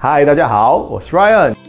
嗨，大家好，我是 Ryan。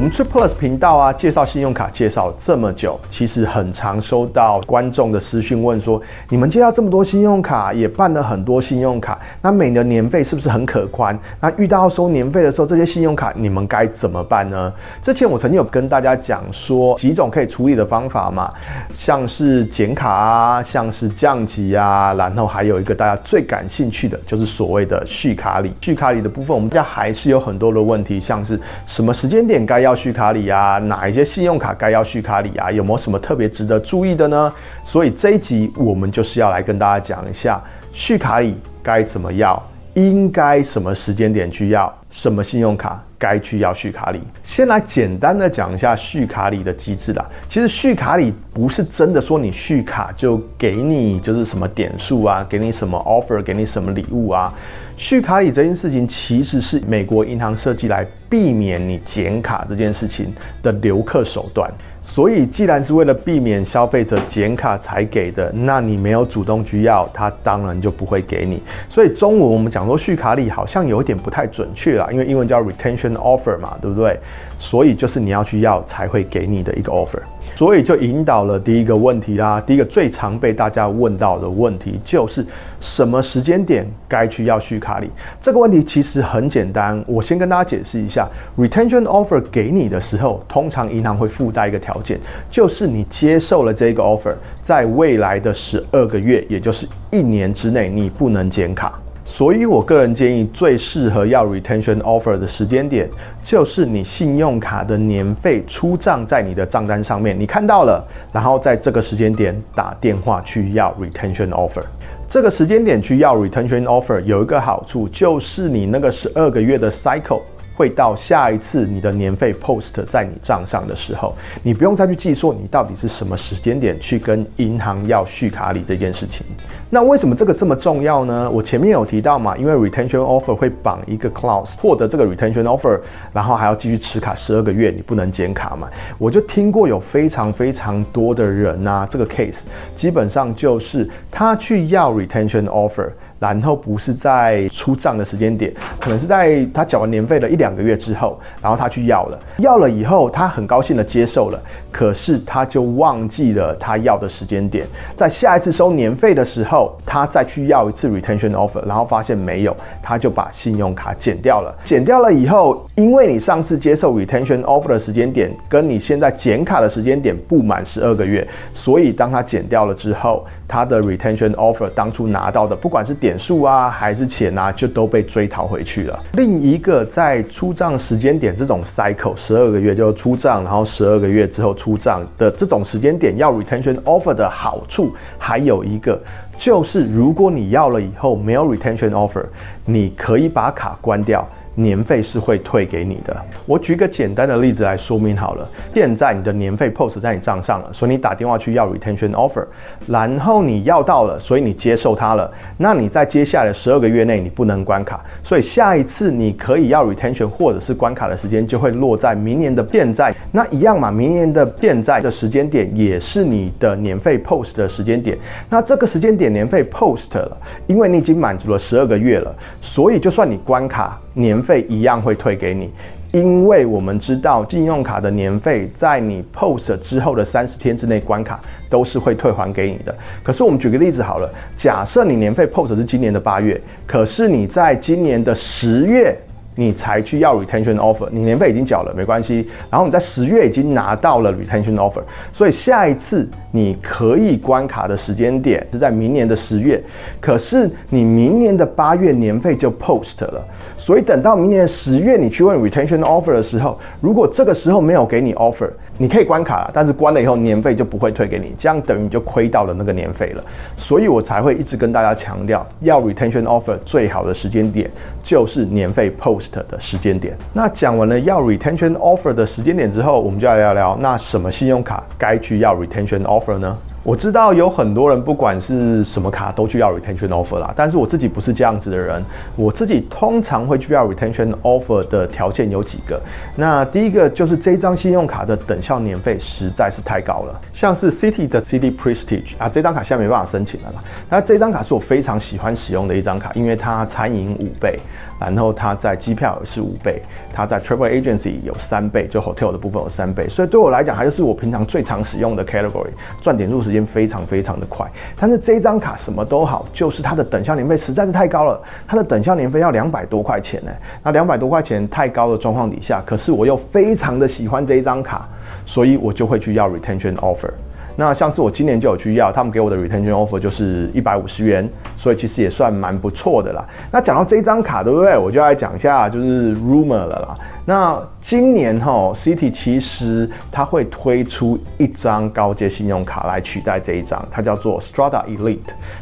我们 Trip Plus 频道啊，介绍信用卡介绍这么久，其实很常收到观众的私讯问说：你们介绍这么多信用卡，也办了很多信用卡，那每年年费是不是很可观？那遇到收年费的时候，这些信用卡你们该怎么办呢？之前我曾经有跟大家讲说几种可以处理的方法嘛，像是减卡啊，像是降级啊，然后还有一个大家最感兴趣的就是所谓的续卡礼。续卡礼的部分，我们家还是有很多的问题，像是什么时间点该要要续卡礼啊？哪一些信用卡该要续卡礼啊？有没有什么特别值得注意的呢？所以这一集我们就是要来跟大家讲一下续卡礼该怎么要，应该什么时间点去要，什么信用卡该去要续卡礼。先来简单的讲一下续卡礼的机制啦。其实续卡礼不是真的说你续卡就给你就是什么点数啊，给你什么 offer，给你什么礼物啊。续卡礼这件事情其实是美国银行设计来避免你减卡这件事情的留客手段。所以既然是为了避免消费者减卡才给的，那你没有主动去要，他当然就不会给你。所以中文我们讲说续卡礼好像有点不太准确啦，因为英文叫 retention offer 嘛，对不对？所以就是你要去要才会给你的一个 offer。所以就引导了第一个问题啦。第一个最常被大家问到的问题就是什么时间点该去要续卡礼？这个问题其实很简单，我先跟大家解释一下。Retention offer 给你的时候，通常银行会附带一个条件，就是你接受了这个 offer，在未来的十二个月，也就是一年之内，你不能减卡。所以，我个人建议最适合要 retention offer 的时间点，就是你信用卡的年费出账在你的账单上面，你看到了，然后在这个时间点打电话去要 retention offer。这个时间点去要 retention offer 有一个好处，就是你那个十二个月的 cycle。会到下一次你的年费 post 在你账上的时候，你不用再去记说你到底是什么时间点去跟银行要续卡礼这件事情。那为什么这个这么重要呢？我前面有提到嘛，因为 retention offer 会绑一个 clause，获得这个 retention offer，然后还要继续持卡十二个月，你不能减卡嘛。我就听过有非常非常多的人啊，这个 case 基本上就是他去要 retention offer。然后不是在出账的时间点，可能是在他缴完年费的一两个月之后，然后他去要了，要了以后他很高兴的接受了，可是他就忘记了他要的时间点，在下一次收年费的时候，他再去要一次 retention offer，然后发现没有，他就把信用卡剪掉了，剪掉了以后，因为你上次接受 retention offer 的时间点跟你现在减卡的时间点不满十二个月，所以当他剪掉了之后，他的 retention offer 当初拿到的，不管是点数啊还是钱啊，就都被追讨回去了。另一个在出账时间点这种 cycle，十二个月就出账，然后十二个月之后出账的这种时间点，要 retention offer 的好处还有一个，就是如果你要了以后没有 retention offer，你可以把卡关掉。年费是会退给你的。我举个简单的例子来说明好了。现在你的年费 post 在你账上了，所以你打电话去要 retention offer，然后你要到了，所以你接受它了。那你在接下来的十二个月内你不能关卡，所以下一次你可以要 retention 或者是关卡的时间就会落在明年的现在。那一样嘛，明年的现在的时间点也是你的年费 post 的时间点。那这个时间点年费 post 了，因为你已经满足了十二个月了，所以就算你关卡。年费一样会退给你，因为我们知道信用卡的年费在你 post 之后的三十天之内关卡都是会退还给你的。可是我们举个例子好了，假设你年费 post 是今年的八月，可是你在今年的十月。你才去要 retention offer，你年费已经缴了，没关系。然后你在十月已经拿到了 retention offer，所以下一次你可以关卡的时间点是在明年的十月。可是你明年的八月年费就 post 了，所以等到明年的十月你去问 retention offer 的时候，如果这个时候没有给你 offer。你可以关卡了，但是关了以后年费就不会退给你，这样等于你就亏到了那个年费了。所以我才会一直跟大家强调，要 retention offer 最好的时间点就是年费 post 的时间点。那讲完了要 retention offer 的时间点之后，我们就来聊聊，那什么信用卡该去要 retention offer 呢？我知道有很多人不管是什么卡都去要 retention offer 啦，但是我自己不是这样子的人。我自己通常会去要 retention offer 的条件有几个。那第一个就是这张信用卡的等效年费实在是太高了，像是 City 的 City Prestige 啊，这张卡现在没办法申请了啦。那这张卡是我非常喜欢使用的一张卡，因为它餐饮五倍。然后它在机票是五倍，它在 travel agency 有三倍，就 hotel 的部分有三倍，所以对我来讲，还是我平常最常使用的 category，赚点数时间非常非常的快。但是这张卡什么都好，就是它的等效年费实在是太高了，它的等效年费要两百多块钱呢。那两百多块钱太高的状况底下，可是我又非常的喜欢这一张卡，所以我就会去要 retention offer。那像是我今年就有去要，他们给我的 retention offer 就是一百五十元，所以其实也算蛮不错的啦。那讲到这张卡，对不对？我就来讲一下就是 rumor 了啦。那今年哈，City 其实它会推出一张高阶信用卡来取代这一张，它叫做 Strada Elite。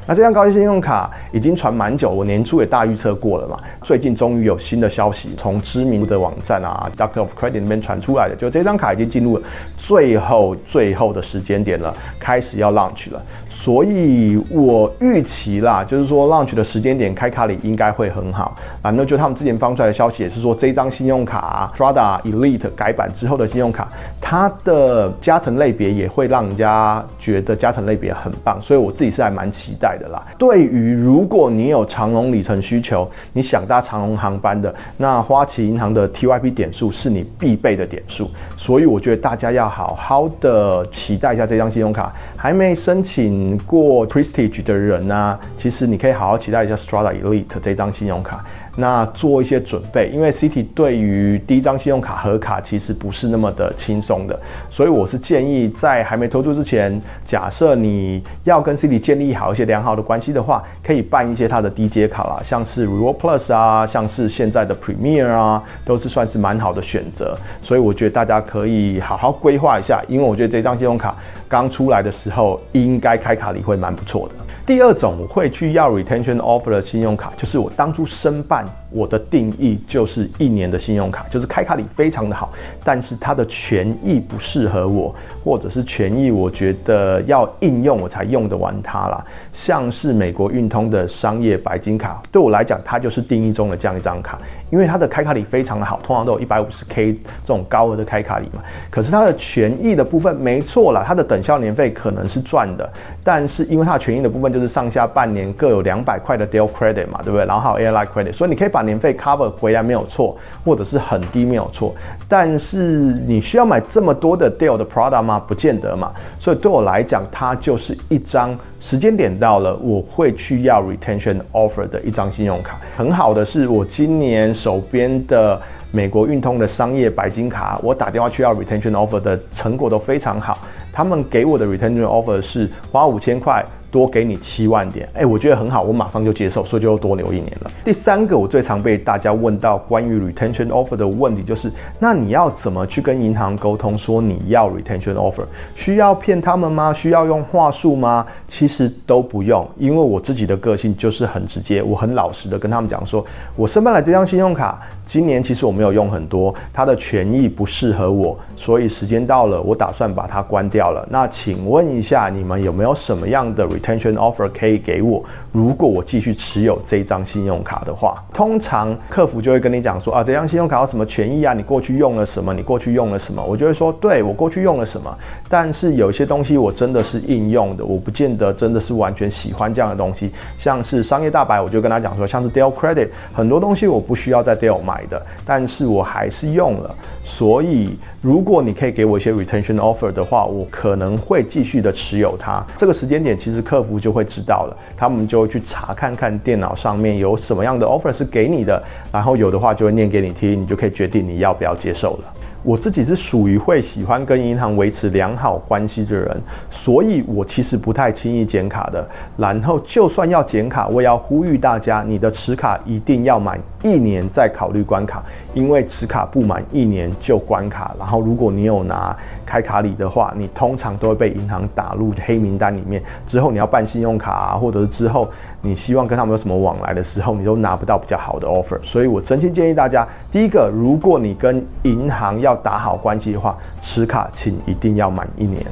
那这张高阶信用卡已经传蛮久，我年初也大预测过了嘛。最近终于有新的消息，从知名的网站啊，Doctor of Credit 那边传出来的，就这张卡已经进入了最后最后的时间点了，开始要 launch 了。所以我预期啦，就是说 launch 的时间点开卡礼应该会很好。反正就他们之前放出来的消息也是说，这张信用卡。Strada Elite 改版之后的信用卡，它的加成类别也会让人家觉得加成类别很棒，所以我自己是还蛮期待的啦。对于如果你有长龙里程需求，你想搭长龙航班的，那花旗银行的 TYP 点数是你必备的点数，所以我觉得大家要好好的期待一下这张信用卡。还没申请过 Prestige 的人呢、其实你可以好好期待一下 Strada Elite 这张信用卡。那做一些准备，因为 Citi 对于第一张信用卡核卡其实不是那么的轻松的，所以我是建议在还没投注之前，假设你要跟 Citi 建立好一些良好的关系的话，可以办一些它的低阶卡啦，像是 Reward Plus 啊，像是现在的 Premier 啊，都是算是蛮好的选择。所以我觉得大家可以好好规划一下，因为我觉得这张信用卡刚出来的时候，应该开卡礼会蛮不错的。第二种我会去要 retention offer 的信用卡，就是我当初申办，我的定义就是一年的信用卡，就是开卡礼非常的好，但是它的权益不适合我，或者是权益我觉得要应用我才用得完它啦。像是美国运通的商业白金卡，对我来讲，它就是定义中的这样一张卡，因为它的开卡礼非常的好，通常都有一百五十 K 这种高额的开卡礼嘛。可是它的权益的部分没错啦，它的等效年费可能是赚的，但是因为它的权益的部分就就是上下半年各有两百块的 deal credit 嘛，对不对？然后还有 airline credit，所以你可以把年费 cover 回来没有错，或者是很低没有错。但是你需要买这么多的 deal 的 product 吗？不见得嘛。所以对我来讲，它就是一张时间点到了，我会去要 retention offer 的一张信用卡。很好的是我今年手边的美国运通的商业白金卡，我打电话去要 retention offer 的成果都非常好。他们给我的 retention offer 是花五千块。多给你七万点，哎，我觉得很好，我马上就接受，所以就多留一年了。第三个，我最常被大家问到关于 retention offer 的问题就是，那你要怎么去跟银行沟通说你要 retention offer？需要骗他们吗？需要用话术吗？其实都不用，因为我自己的个性就是很直接，我很老实的跟他们讲说，我申办了这张信用卡，今年其实我没有用很多，它的权益不适合我，所以时间到了，我打算把它关掉了。那请问一下，你们有没有什么样的 retention offer 可以给我？如果我继续持有这张信用卡的话，通常客服就会跟你讲说啊，这张信用卡有什么权益啊？你过去用了什么？你过去用了什么？我就会说，对，我过去用了什么。但是有些东西我真的是应用的，我不见得真的是完全喜欢这样的东西。像是商业大白，我就跟他讲说，像是 Dell Credit，很多东西我不需要在 Dell 买的，但是我还是用了。所以如果你可以给我一些 retention offer 的话，我可能会继续的持有它。这个时间点其实客服就会知道了，他们就会去查看看电脑上面有什么样的 offer 是给你的，然后有的话就会念给你听，你就可以决定你要不要接受了。我自己是属于会喜欢跟银行维持良好关系的人，所以我其实不太轻易剪卡的。然后就算要剪卡，我也要呼吁大家，你的持卡一定要满一年再考虑关卡，因为持卡不满一年就关卡。然后如果你有拿开卡礼的话，你通常都会被银行打入黑名单里面。之后你要办信用卡啊，或者是之后你希望跟他们有什么往来的时候，你都拿不到比较好的 offer。所以我真心建议大家，第一个，如果你跟银行要打好关系的话，持卡请一定要满一年。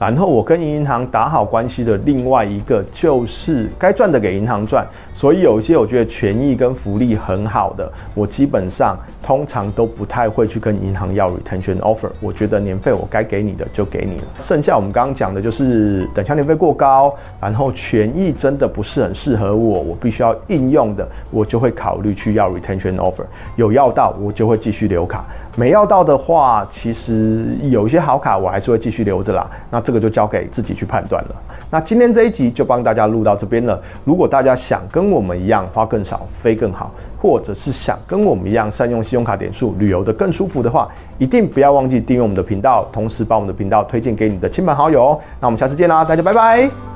然后我跟银行打好关系的另外一个就是该赚的给银行赚，所以有一些我觉得权益跟福利很好的，我基本上通常都不太会去跟银行要 retention offer。我觉得年费我该给你的就给你了，剩下我们刚刚讲的就是等效年费过高，然后权益真的不是很适合我，我必须要应用的，我就会考虑去要 retention offer。有要到我就会继续留卡，没要到的话，其实有一些好卡我还是会继续留着啦。那这个就交给自己去判断了。那今天这一集就帮大家录到这边了。如果大家想跟我们一样花更少飞更好，或者是想跟我们一样善用信用卡点数旅游得更舒服的话，一定不要忘记订阅我们的频道，同时把我们的频道推荐给你的亲朋好友哦。那我们下次见啦，大家拜拜。